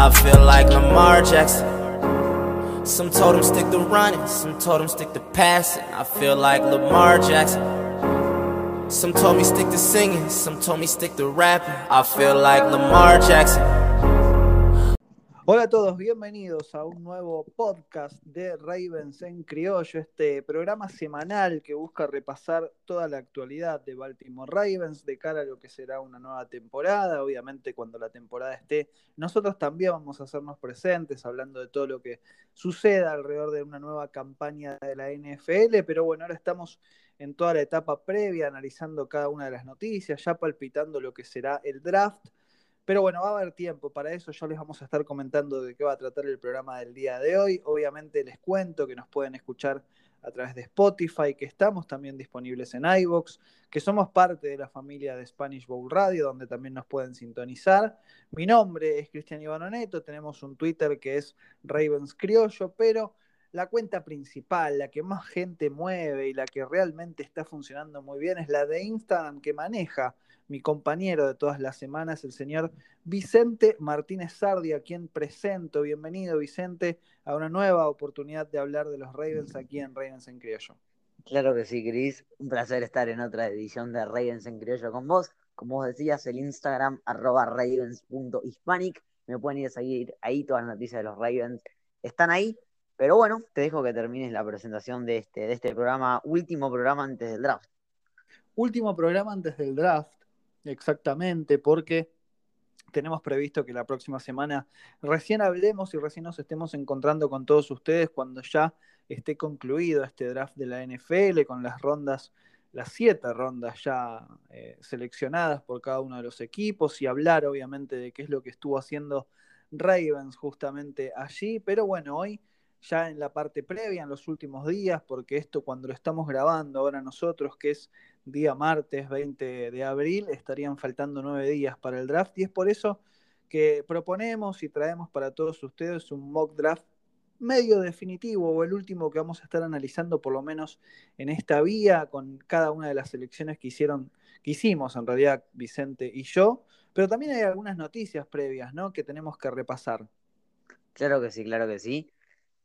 I feel like Lamar Jackson. Some told him stick to running, some told him stick to passing. I feel like Lamar Jackson. Some told me stick to singing, some told me stick to rapping. I feel like Lamar Jackson. Hola a todos, bienvenidos a un nuevo podcast de Ravens en Criollo, este programa semanal que busca repasar toda la actualidad de Baltimore Ravens de cara a lo que será una nueva temporada. Obviamente cuando la temporada esté, nosotros también vamos a hacernos presentes hablando de todo lo que suceda alrededor de una nueva campaña de la NFL, pero bueno, ahora estamos en toda la etapa previa, analizando cada una de las noticias, ya palpitando lo que será el draft pero bueno, va a haber tiempo para eso. Ya les vamos a estar comentando de qué va a tratar el programa del día de hoy. Obviamente les cuento que nos pueden escuchar a través de Spotify, que estamos también disponibles en iVoox, que somos parte de la familia de Spanish Bowl Radio, donde también nos pueden sintonizar. Mi nombre es Cristian Ivanoneto, tenemos un Twitter que es Ravens Criollo, pero la cuenta principal, la que más gente mueve y la que realmente está funcionando muy bien es la de Instagram que maneja mi compañero de todas las semanas, el señor Vicente Martínez Sardi, a quien presento. Bienvenido, Vicente, a una nueva oportunidad de hablar de los Ravens aquí en Ravens en Criollo. Claro que sí, Cris. Un placer estar en otra edición de Ravens en Criollo con vos. Como vos decías, el Instagram, arroba ravens.hispanic. Me pueden ir a seguir ahí, todas las noticias de los Ravens están ahí. Pero bueno, te dejo que termines la presentación de este, de este programa, último programa antes del draft. Último programa antes del draft. Exactamente, porque tenemos previsto que la próxima semana recién hablemos y recién nos estemos encontrando con todos ustedes cuando ya esté concluido este draft de la NFL con las rondas, las siete rondas ya eh, seleccionadas por cada uno de los equipos y hablar obviamente de qué es lo que estuvo haciendo Ravens justamente allí. Pero bueno, hoy ya en la parte previa, en los últimos días, porque esto cuando lo estamos grabando ahora nosotros, que es día martes 20 de abril, estarían faltando nueve días para el draft y es por eso que proponemos y traemos para todos ustedes un mock draft medio definitivo o el último que vamos a estar analizando por lo menos en esta vía con cada una de las selecciones que hicieron, que hicimos en realidad Vicente y yo, pero también hay algunas noticias previas, ¿no? Que tenemos que repasar. Claro que sí, claro que sí.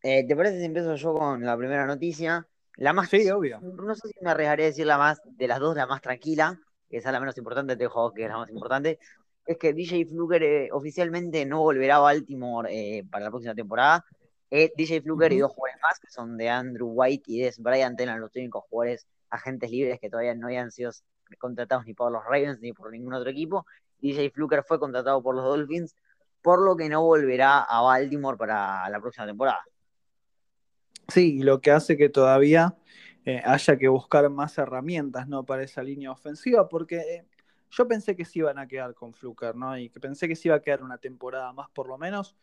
Eh, ¿Te parece si empiezo yo con la primera noticia? La más. Sí, obvio. No sé si me arriesgaré a decir la más, de las dos, la más tranquila, que es la menos importante, te dejo que es la más importante. Es que DJ Fluker eh, oficialmente no volverá a Baltimore eh, para la próxima temporada. DJ Fluker y dos jugadores más, que son de Andrew White y Des Bryant, eran los únicos jugadores agentes libres que todavía no habían sido contratados ni por los Ravens ni por ningún otro equipo. DJ Fluker fue contratado por los Dolphins, por lo que no volverá a Baltimore para la próxima temporada. Sí, y lo que hace que todavía eh, haya que buscar más herramientas ¿no? para esa línea ofensiva, porque eh, yo pensé que se iban a quedar con Fluker, ¿no? Y que pensé que se iba a quedar una temporada más por lo menos.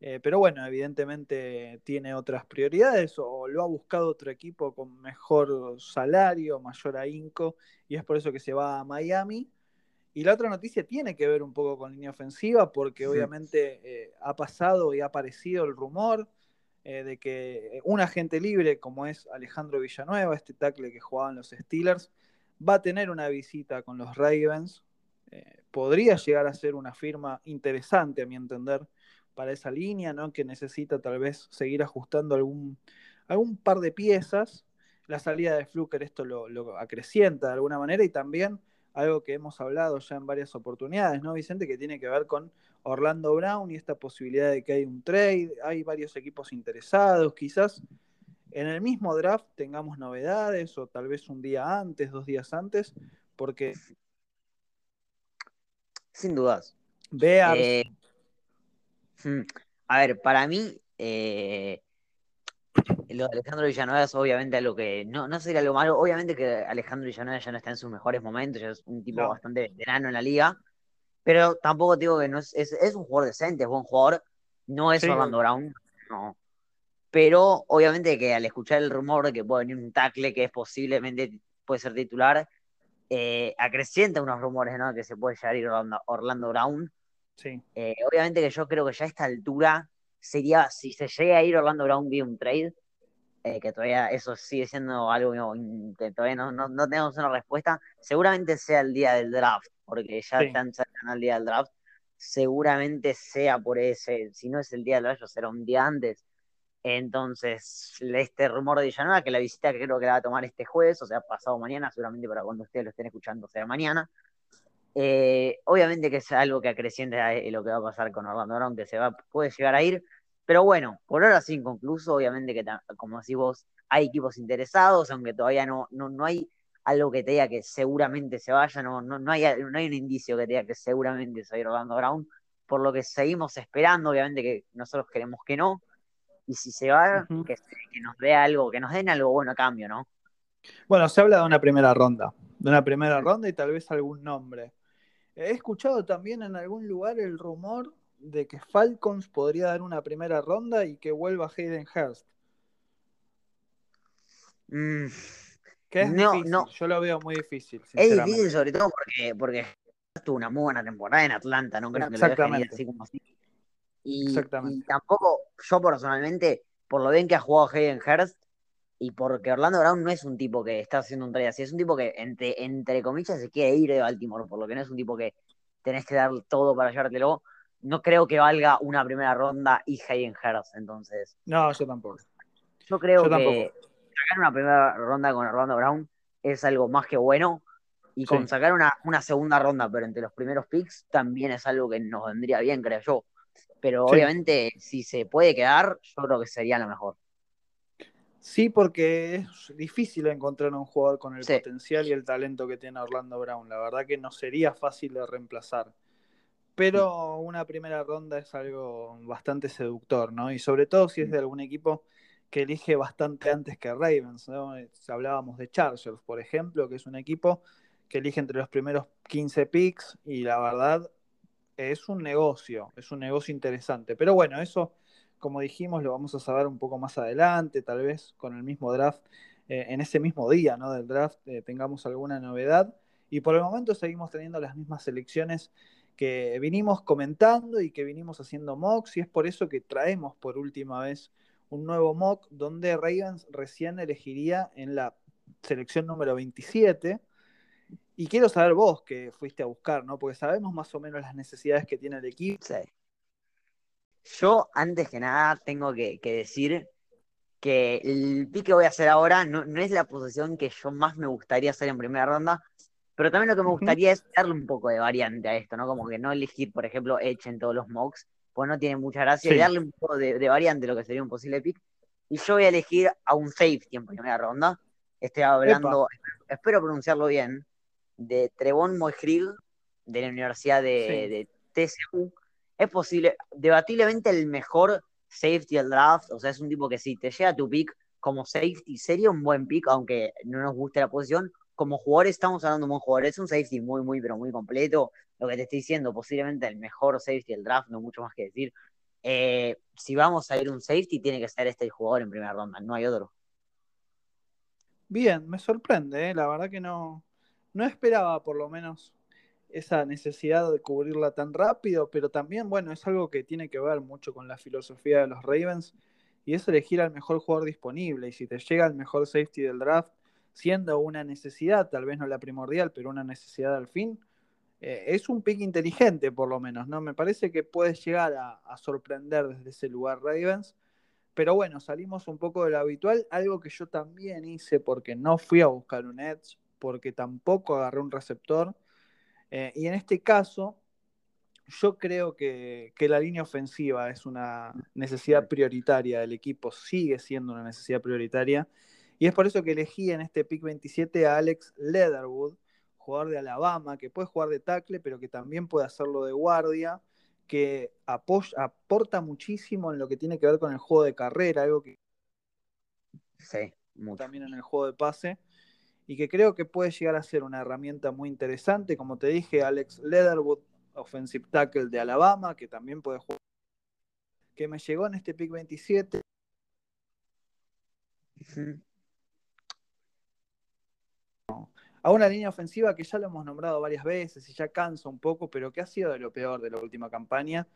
Eh, pero bueno, evidentemente tiene otras prioridades o lo ha buscado otro equipo con mejor salario, mayor ahínco, y es por eso que se va a Miami. Y la otra noticia tiene que ver un poco con línea ofensiva, porque obviamente ha pasado y ha aparecido el rumor eh, de que un agente libre como es Alejandro Villanueva, este tackle que jugaba en los Steelers, va a tener una visita con los Ravens. Eh, podría llegar a ser una firma interesante, a mi entender, para esa línea, ¿no? que necesita tal vez seguir ajustando algún, algún par de piezas. La salida de Fluker esto lo, lo acrecienta de alguna manera y también algo que hemos hablado ya en varias oportunidades, ¿no, Vicente? Que tiene que ver con Orlando Brown y esta posibilidad de que hay un trade, hay varios equipos interesados, quizás en el mismo draft tengamos novedades o tal vez un día antes, dos días antes, porque... Sin dudas. Vea... Eh, hmm, a ver, para mí, eh, lo de Alejandro Villanueva es obviamente algo que no, no sería algo malo. Obviamente que Alejandro Villanueva ya no está en sus mejores momentos, ya es un tipo bastante veterano en la liga. Pero tampoco digo que no es, es, un jugador decente, es buen jugador. No es Orlando Brown, no. Pero obviamente que al escuchar el rumor de que puede venir un tackle que es posiblemente puede ser titular, eh, acrecienta unos rumores, ¿no? Que se puede llegar a ir Orlando, Orlando Brown. Sí. Eh, obviamente que yo creo que ya a esta altura sería, si se llega a ir Orlando Brown vía un trade, eh, que todavía eso sigue siendo algo que todavía no, no, tenemos una respuesta, seguramente sea el día del draft, porque ya están cerca el día del draft, seguramente sea por ese, si no es el día del Rayo, será un día antes. Entonces, este rumor de Villanueva, que la visita que creo que la va a tomar este jueves, o sea, pasado mañana, seguramente para cuando ustedes lo estén escuchando sea mañana. Eh, obviamente que es algo que acrecienta lo que va a pasar con Orlando Brown, que se va, puede llegar a ir, pero bueno, por ahora sí inconcluso, obviamente que como decís vos, hay equipos interesados, aunque todavía no, no, no hay algo que te diga que seguramente se vaya, no, no, no, hay, no hay un indicio que te diga que seguramente se va a ir Orlando Brown, por lo que seguimos esperando, obviamente que nosotros queremos que no, y si se va, que, nos dé algo, que nos den algo bueno a cambio, ¿no? Bueno, se habla de una primera ronda, de una primera ronda y tal vez algún nombre. He escuchado también en algún lugar el rumor de que Falcons podría dar una primera ronda y que vuelva Hayden Hurst. Mm, que es no, difícil, no. yo lo veo muy difícil. Es difícil sobre todo porque, porque tuvo una muy buena temporada en Atlanta, no creo que lo dejen así como así. Y, tampoco, yo personalmente, por lo bien que ha jugado Hayden Hurst, y porque Orlando Brown no es un tipo que está haciendo un trade así, es un tipo que, entre, entre comillas, se quiere ir de Baltimore, por lo que no es un tipo que tenés que dar todo para llevártelo. No creo que valga una primera ronda y Hayden Hurst, entonces. No, yo tampoco. Yo creo que sacar una primera ronda con Orlando Brown es algo más que bueno. Y con sacar una, una segunda ronda, pero entre los primeros picks, también es algo que nos vendría bien, creo yo. Pero obviamente, si se puede quedar, yo creo que sería lo mejor. Sí, porque es difícil encontrar un jugador con el potencial y el talento que tiene Orlando Brown. La verdad que no sería fácil de reemplazar. Pero una primera ronda es algo bastante seductor, ¿no? Y sobre todo si es de algún equipo que elige bastante antes que Ravens. ¿no? Hablábamos de Chargers, por ejemplo, que es un equipo que elige entre los primeros 15 picks y la verdad es un negocio, es un negocio interesante. Pero bueno, eso, como dijimos, lo vamos a saber un poco más adelante, tal vez con el mismo draft, eh, en ese mismo día ¿no? del draft eh, tengamos alguna novedad. Y por el momento seguimos teniendo las mismas selecciones que vinimos comentando y que vinimos haciendo mocks, y es por eso que traemos por última vez un nuevo mock donde Ravens recién elegiría en la selección número 27 y quiero saber vos que fuiste a buscar, ¿no? Porque sabemos más o menos las necesidades que tiene el equipo. Yo, antes que nada, tengo que, decir que el pick que voy a hacer ahora no, es la posición que yo más me gustaría hacer en primera ronda, pero también lo que me gustaría es darle un poco de variante a esto, ¿no? Como que no elegir, por ejemplo, Edge en todos los mocks, pues no tiene mucha gracia, y darle un poco de, de, variante a lo que sería un posible pick. Y yo voy a elegir a un safety en primera ronda. Estoy hablando, espero pronunciarlo bien, de Trevon Moehrig de la Universidad de, TCU. Es posible, debatiblemente el mejor safety del draft, o sea, es un tipo que si te llega tu pick como safety, sería un buen pick, aunque no nos guste la posición. Como jugador estamos hablando de un buen jugador, es un safety muy, muy, pero muy completo. Lo que te estoy diciendo, posiblemente el mejor safety del draft, no mucho más que decir. Eh, si vamos a ir un safety, tiene que ser este jugador en primera ronda, no hay otro. Bien, me sorprende, ¿eh? la verdad que no, no esperaba por lo menos esa necesidad de cubrirla tan rápido, pero también, bueno, es algo que tiene que ver mucho con la filosofía de los Ravens y es elegir al mejor jugador disponible. Y si te llega el mejor safety del draft, siendo una necesidad, tal vez no la primordial, pero una necesidad al fin, eh, es un pick inteligente por lo menos, ¿no? Me parece que puede llegar a, a, sorprender desde ese lugar Ravens. Pero bueno, salimos un poco de lo habitual, algo que yo también hice porque no fui a buscar un Edge, porque tampoco agarré un receptor. Eh, y en este caso, yo creo que, la línea ofensiva es una necesidad prioritaria del equipo, sigue siendo una necesidad prioritaria. Y es por eso que elegí en este pick 27 a Alex Leatherwood, jugador de Alabama, que puede jugar de tackle, pero que también puede hacerlo de guardia, que aporta muchísimo en lo que tiene que ver con el juego de carrera, algo que sí, también en el juego de pase y que creo que puede llegar a ser una herramienta muy interesante. Como te dije, Alex Leatherwood, offensive tackle de Alabama, que también puede jugar, que me llegó en este pick 27. A una línea ofensiva que ya lo hemos nombrado varias veces y ya cansa un poco, pero que ha sido de lo peor de la última campaña.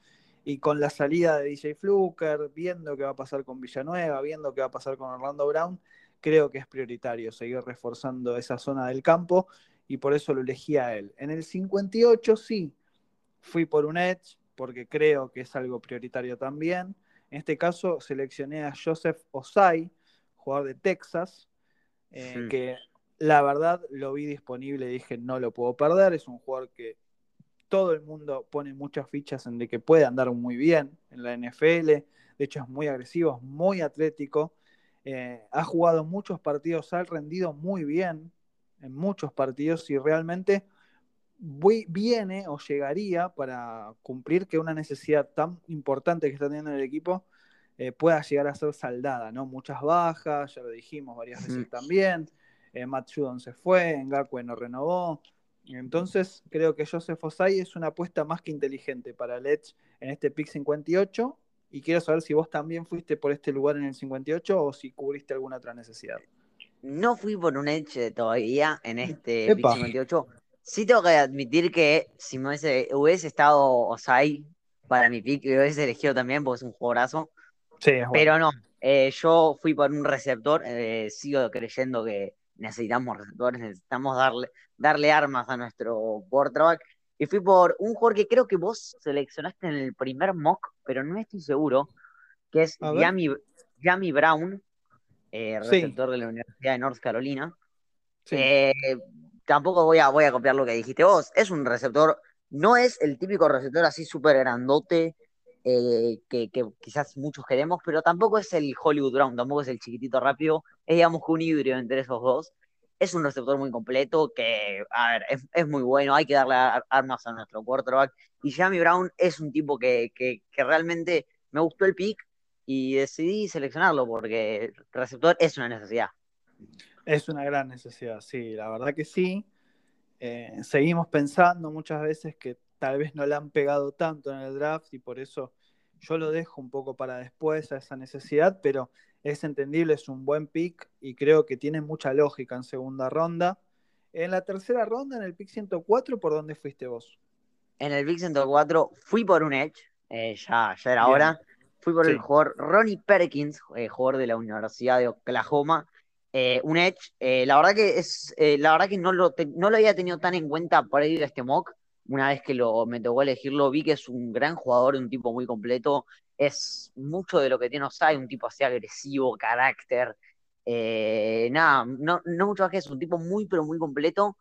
Y con la salida de DJ Fluker, viendo qué va a pasar con Villanueva, viendo qué va a pasar con Orlando Brown, creo que es prioritario seguir reforzando esa zona del campo y por eso lo elegí a él. En el 58 sí, fui por un Edge porque creo que es algo prioritario también. En este caso seleccioné a Joseph Osai, jugador de Texas, eh, que la verdad lo vi disponible y dije no lo puedo perder. Es un jugador que todo el mundo pone muchas fichas en de que puede andar muy bien en la NFL. De hecho es muy agresivo, es muy atlético. Eh, ha jugado muchos partidos, ha rendido muy bien en muchos partidos y realmente viene o llegaría para cumplir que una necesidad tan importante que está teniendo el equipo eh, pueda llegar a ser saldada, ¿no? Muchas bajas, ya lo dijimos varias veces también. Eh, Matt Judon se fue, Ngakwe no renovó. Entonces, creo que Joseph Osai es una apuesta más que inteligente para el Edge en este pick 58. Y quiero saber si vos también fuiste por este lugar en el 58 o si cubriste alguna otra necesidad. No fui por un Edge todavía en este pick 58. Sí tengo que admitir que si me hubiese, hubiese estado Osai para mi pick, lo hubiese elegido también porque es un jugadorazo. Pero no, eh, yo fui por un receptor, eh, sigo creyendo que necesitamos receptores, necesitamos darle, darle armas a nuestro quarterback. Y fui por un jugador que creo que vos seleccionaste en el primer mock, pero no estoy seguro, que es Yami, Brown, eh, receptor de la Universidad de North Carolina. tampoco voy a, voy a copiar lo que dijiste vos, es un receptor, no es el típico receptor así súper grandote, eh, que, quizás muchos queremos, pero tampoco es el Hollywood Brown, tampoco es el chiquitito rápido, es digamos un híbrido entre esos dos. Es un receptor muy completo que, a ver, es, muy bueno, hay que darle armas a nuestro quarterback. Y Jamie Brown es un tipo que, que, realmente me gustó el pick y decidí seleccionarlo porque el receptor es una necesidad. Es una gran necesidad, sí, la verdad que sí. Eh, seguimos pensando muchas veces que tal vez no le han pegado tanto en el draft y por eso yo lo dejo un poco para después a esa necesidad, pero es entendible, es un buen pick y creo que tiene mucha lógica en segunda ronda. En la tercera ronda, en el pick 104, ¿por dónde fuiste vos? En el pick 104 fui por un Edge, eh, ya, ya era hora. Fui por el jugador Ronnie Perkins, eh, jugador de la Universidad de Oklahoma. Eh, un Edge, la verdad que es, la verdad que no lo, no lo había tenido tan en cuenta para ir a este mock, una vez que lo, me tocó elegirlo, vi que es un gran jugador, un tipo muy completo, es mucho de lo que tiene Osai, un tipo así agresivo, carácter, eh, nada, no, no mucho más que eso, un tipo muy, pero muy completo,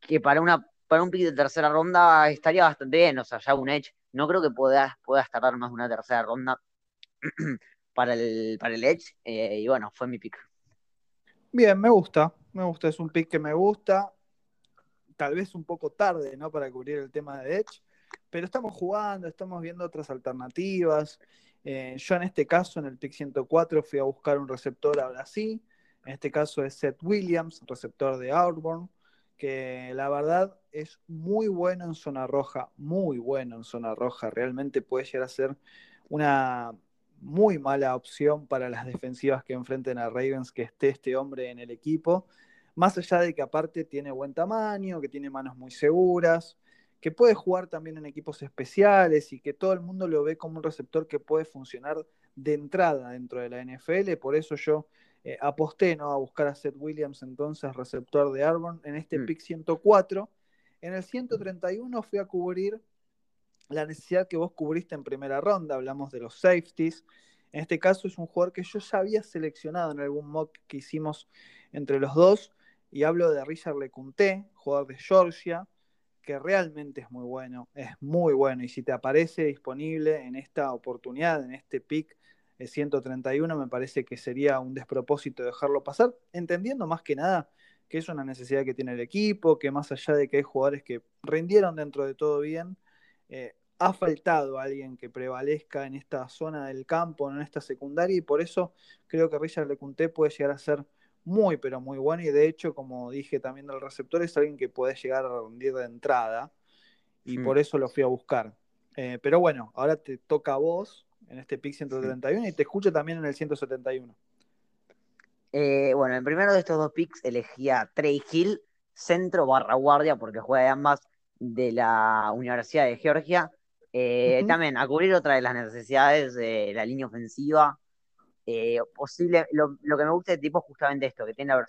que para una para un pick de tercera ronda estaría bastante bien, o sea, ya un Edge, no creo que puedas pueda tardar más de una tercera ronda para el, para el Edge, eh, y bueno, fue mi pick. Bien, me gusta, me gusta, es un pick que me gusta, tal vez un poco tarde, ¿no? Para cubrir el tema de Edge, pero estamos jugando, estamos viendo otras alternativas. Eh, yo en este caso, en el pick 104, fui a buscar un receptor ahora sí. En este caso es Seth Williams, receptor de Auburn, que la verdad es muy bueno en zona roja, muy bueno en zona roja. Realmente puede llegar a ser una muy mala opción para las defensivas que enfrenten a Ravens que esté este hombre en el equipo. Más allá de que aparte tiene buen tamaño, que tiene manos muy seguras, que puede jugar también en equipos especiales y que todo el mundo lo ve como un receptor que puede funcionar de entrada dentro de la NFL. Por eso yo eh, aposté ¿no? a buscar a Seth Williams, entonces receptor de Arbon, en este mm. pick 104. En el 131 fui a cubrir la necesidad que vos cubriste en primera ronda, hablamos de los safeties. En este caso es un jugador que yo ya había seleccionado en algún mock que hicimos entre los dos, y hablo de Richard LeCunté, jugador de Georgia, que realmente es muy bueno, es muy bueno. Y si te aparece disponible en esta oportunidad, en este pick 131, me parece que sería un despropósito dejarlo pasar, entendiendo más que nada que es una necesidad que tiene el equipo, que más allá de que hay jugadores que rindieron dentro de todo bien, eh, ha faltado alguien que prevalezca en esta zona del campo, en esta secundaria, y por eso creo que Richard LeCunté puede llegar a ser muy, pero muy bueno. Y de hecho, como dije también del receptor, es alguien que puede llegar a rendir de entrada. Y por eso lo fui a buscar. Eh, pero bueno, ahora te toca a vos en este pick 131 y te escucho también en el 171. Eh, bueno, en primero de estos dos picks elegí a Trey Hill, centro barra guardia, porque juega de ambas de la Universidad de Georgia. Eh, también a cubrir otra de las necesidades de la línea ofensiva. Eh, posible, lo, que me gusta de tipo es justamente esto, que tiene la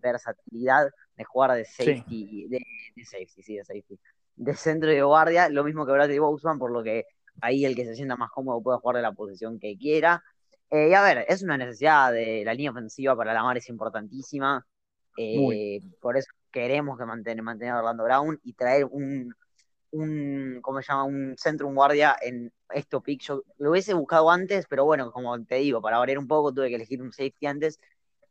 versatilidad de jugar de safety, de, safety, sí, de safety, de centro y de guardia, lo mismo que Bradley Boseman, por lo que ahí el que se sienta más cómodo puede jugar de la posición que quiera. Eh, y a ver, es una necesidad de la línea ofensiva para la mar, es importantísima. Eh, por eso queremos que mantener, mantener a Orlando Brown y traer un, un, ¿cómo se llama? Un centro, un guardia en esto pick. Yo lo hubiese buscado antes, pero bueno, como te digo, para variar un poco tuve que elegir un safety antes.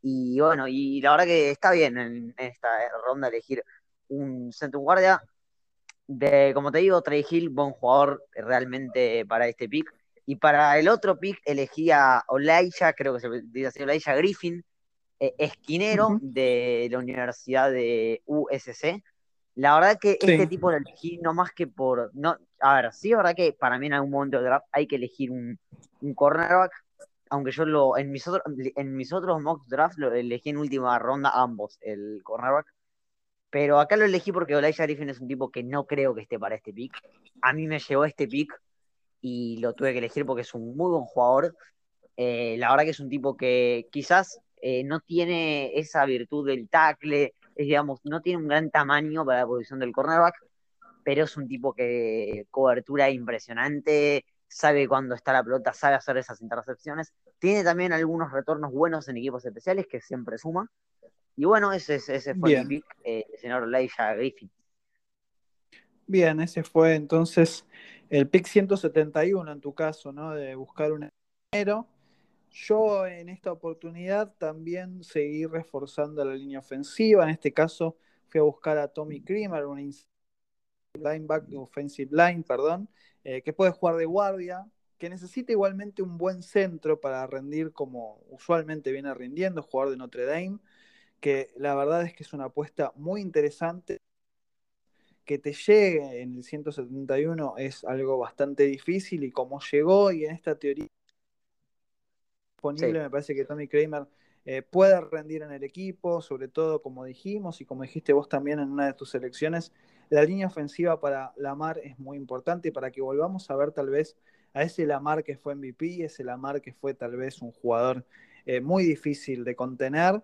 Y bueno, y la verdad que está bien en, esta ronda elegir un centro, guardia. De, como te digo, Trey Hill, buen jugador realmente para este pick. Y para el otro pick elegí a Olaya, creo que se dice así, Olaya Griffin, eh, esquinero de la Universidad de USC. La verdad que este tipo lo elegí no más que por. No, a ver, sí, la verdad que para mí en algún momento de draft hay que elegir un, un cornerback, aunque yo lo. En mis, otros en mis otros mock drafts lo elegí en última ronda ambos, el cornerback. Pero acá lo elegí porque Elijah Griffin es un tipo que no creo que esté para este pick. A mí me llegó este pick y lo tuve que elegir porque es un muy buen jugador. Eh, la verdad que es un tipo que quizás eh, no tiene esa virtud del tackle, digamos, no tiene un gran tamaño para la posición del cornerback, pero es un tipo que cobertura impresionante, sabe cuándo está la pelota, sabe hacer esas intercepciones. Tiene también algunos retornos buenos en equipos especiales que siempre suma. Y bueno, ese, ese fue el pick, eh, el señor Leisha Griffin. Bien, ese fue entonces el pick 171 en tu caso, ¿no? De buscar un enero. Yo en esta oportunidad también seguí reforzando la línea ofensiva. En este caso fui a buscar a Tommy Creamer, un linebacker, offensive line, perdón, eh, que puede jugar de guardia, que necesita igualmente un buen centro para rendir como usualmente viene rindiendo, jugador de Notre Dame, que la verdad es que es una apuesta muy interesante. Que te llegue en el 171 es algo bastante difícil y como llegó y en esta teoría disponible, me parece que Tommy Kramer eh, puede rendir en el equipo, sobre todo como dijimos y como dijiste vos también en una de tus selecciones, la línea ofensiva para Lamar es muy importante para que volvamos a ver tal vez a ese Lamar que fue MVP, ese Lamar que fue tal vez un jugador eh, muy difícil de contener.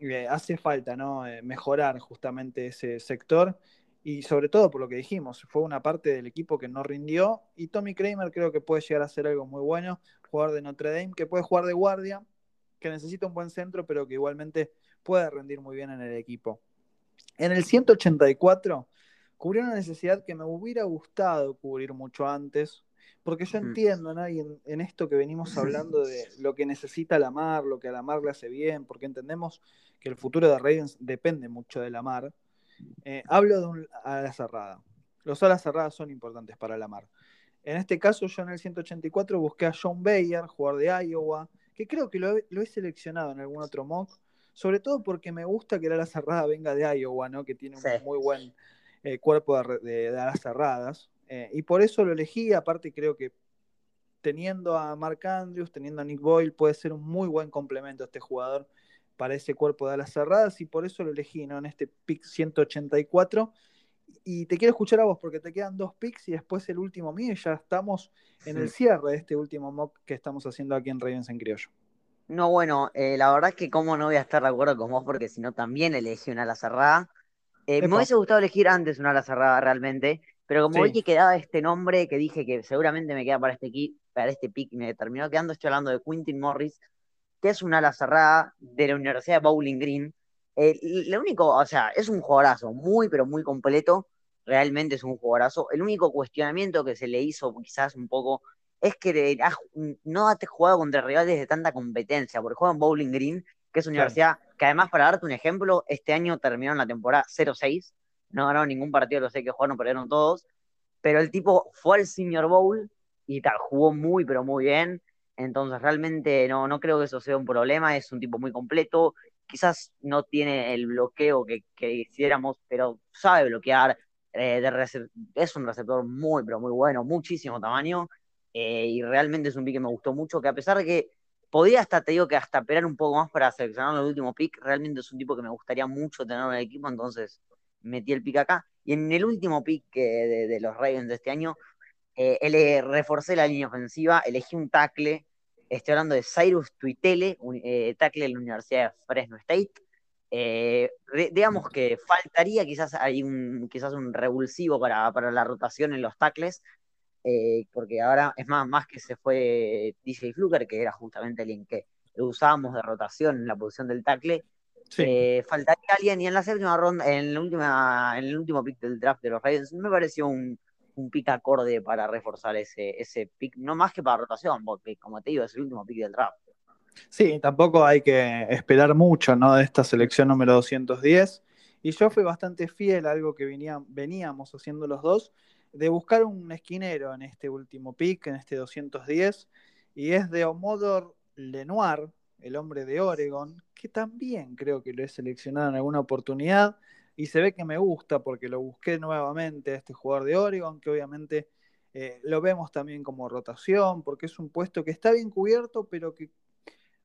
Eh, hace falta ¿no? mejorar justamente ese sector y sobre todo por lo que dijimos, fue una parte del equipo que no rindió y Tommy Kramer creo que puede llegar a ser algo muy bueno, jugador de Notre Dame que puede jugar de guardia, que necesita un buen centro, pero que igualmente puede rendir muy bien en el equipo. En el 184 cubrió una necesidad que me hubiera gustado cubrir mucho antes, porque yo entiendo, ¿no? Y en, esto que venimos hablando de lo que necesita la mar, lo que a la mar le hace bien, porque entendemos que el futuro de Ravens depende mucho de la mar. Eh, hablo de un ala cerrada. Los alas cerradas son importantes para la mar. En este caso, yo en el 184 busqué a John Bayer, jugador de Iowa, que creo que lo he, seleccionado en algún otro mock, sobre todo porque me gusta que el ala cerrada venga de Iowa, ¿no? que tiene un muy buen eh, cuerpo de, alas cerradas. Eh, y por eso lo elegí, aparte creo que teniendo a Mark Andrews, teniendo a Nick Boyle, puede ser un muy buen complemento a este jugador para ese cuerpo de alas cerradas y por eso lo elegí ¿no? en este pick 184. Y te quiero escuchar a vos porque te quedan dos picks y después el último mío y ya estamos en el cierre de este último mock que estamos haciendo aquí en Ravens en Criollo. No, bueno, eh, la verdad es que como no voy a estar de acuerdo con vos porque si no también elegí una ala cerrada. Eh, me hubiese gustado elegir antes una ala cerrada realmente, pero como vi que quedaba este nombre que dije que seguramente me queda para este, para este pick y me terminó quedando, estoy hablando de Quintin Morris, que es una ala cerrada de la Universidad de Bowling Green. Eh, lo único, o sea, es un jugadorazo, muy, pero muy completo. Realmente es un jugadorazo. El único cuestionamiento que se le hizo quizás un poco es que no has jugado contra rivales de tanta competencia, porque juega en Bowling Green, que es una universidad que además, para darte un ejemplo, este año terminaron la temporada 0-6, no ganaron ningún partido, lo sé que jugaron, perdieron todos, pero el tipo fue al Senior Bowl y tal, jugó muy, pero muy bien. Entonces realmente no, no creo que eso sea un problema, es un tipo muy completo, quizás no tiene el bloqueo que, quisiéramos, pero sabe bloquear, eh, es un receptor muy, pero muy bueno, muchísimo tamaño, eh, y realmente es un pick que me gustó mucho, que a pesar de que podía hasta, te digo que hasta esperar un poco más para seleccionar el último pick, realmente es un tipo que me gustaría mucho tener en el equipo, entonces metí el pick acá. Y en el último pick de, de los Ravens de este año, eh, le reforcé la línea ofensiva, elegí un tackle, estoy hablando de Cyrus Tuitele, un, eh, tackle de la Universidad de Fresno State. Eh, digamos que faltaría quizás hay un, quizás un revulsivo para, la rotación en los tackles, eh, porque ahora es más, más que se fue DJ Fluker, que era justamente alguien que lo usábamos de rotación en la posición del tackle. Eh, faltaría alguien, y en la séptima ronda, en la última, en el último pick del draft de los Ravens, me pareció un, un pick acorde para reforzar ese, ese pick, no más que para rotación, porque como te digo, es el último pick del draft. Sí, tampoco hay que esperar mucho ¿no? de esta selección número 210. Y yo fui bastante fiel a algo que veníamos haciendo los dos, de buscar un esquinero en este último pick, en este 210, y es de Omodor Lenoir, el hombre de Oregon, que también creo que lo he seleccionado en alguna oportunidad, y se ve que me gusta porque lo busqué nuevamente a este jugador de Oregon, que obviamente eh, lo vemos también como rotación, porque es un puesto que está bien cubierto, pero que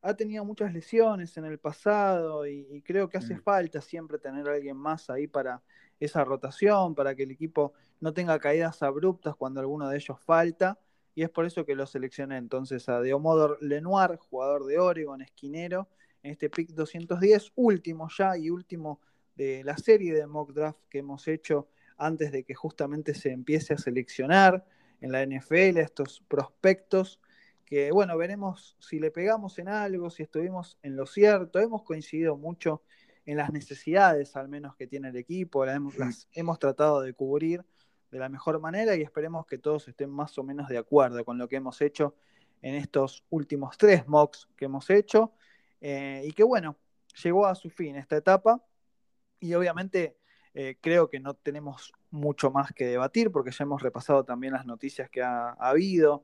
ha tenido muchas lesiones en el pasado y, creo que hace mm. falta siempre tener a alguien más ahí para esa rotación, para que el equipo no tenga caídas abruptas cuando alguno de ellos falta. Y es por eso que lo seleccioné entonces a Deomodor Lenoir, jugador de Oregon, esquinero, en este pick 210, último ya y último de la serie de mock draft que hemos hecho antes de que justamente se empiece a seleccionar en la NFL estos prospectos que bueno, veremos si le pegamos en algo, si estuvimos en lo cierto. Hemos coincidido mucho en las necesidades, al menos que tiene el equipo, las hemos, las hemos tratado de cubrir de la mejor manera y esperemos que todos estén más o menos de acuerdo con lo que hemos hecho en estos últimos tres mocks que hemos hecho. Eh, y que bueno, llegó a su fin esta etapa y obviamente eh, creo que no tenemos mucho más que debatir porque ya hemos repasado también las noticias que ha habido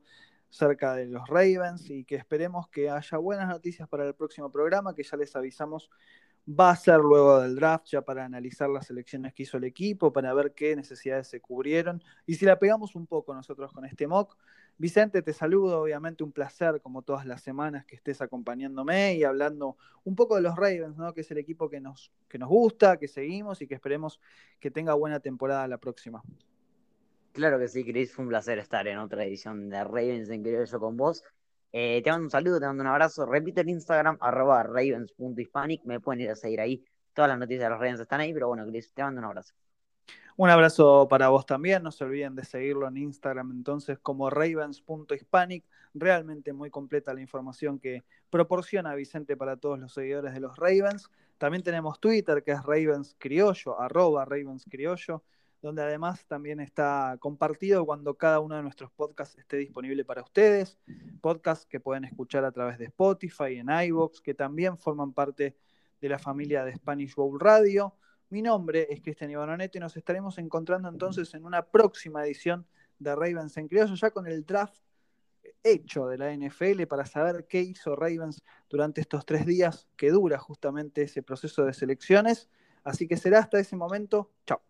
cerca de los Ravens y que esperemos que haya buenas noticias para el próximo programa, que ya les avisamos va a ser luego del draft ya para analizar las selecciones que hizo el equipo, para ver qué necesidades se cubrieron y si la pegamos un poco nosotros con este mock. Vicente, te saludo, obviamente un placer como todas las semanas que estés acompañándome y hablando un poco de los Ravens, ¿no? que es el equipo que nos, que nos gusta, que seguimos y que esperemos que tenga buena temporada la próxima. Claro que sí, Chris, fue un placer estar en otra edición de Ravens en yo con vos. Eh, te mando un saludo, te mando un abrazo. Repito el Instagram, arroba ravens.hispanic. Me pueden ir a seguir ahí. Todas las noticias de los Ravens están ahí, pero bueno, Chris, te mando un abrazo. Un abrazo para vos también. No se olviden de seguirlo en Instagram entonces como ravens.hispanic. Realmente muy completa la información que proporciona Vicente para todos los seguidores de los Ravens. También tenemos Twitter que es Ravens Criollo, arroba Ravens Criollo donde además también está compartido cuando cada uno de nuestros podcasts esté disponible para ustedes. Podcasts que pueden escuchar a través de Spotify, en iVoox, que también forman parte de la familia de Spanish Bowl Radio. Mi nombre es Cristian Ivanoneto y nos estaremos encontrando entonces en una próxima edición de Ravens en Criollo, ya con el draft hecho de la NFL para saber qué hizo Ravens durante estos tres días que dura justamente ese proceso de selecciones. Así que será hasta ese momento. Chao.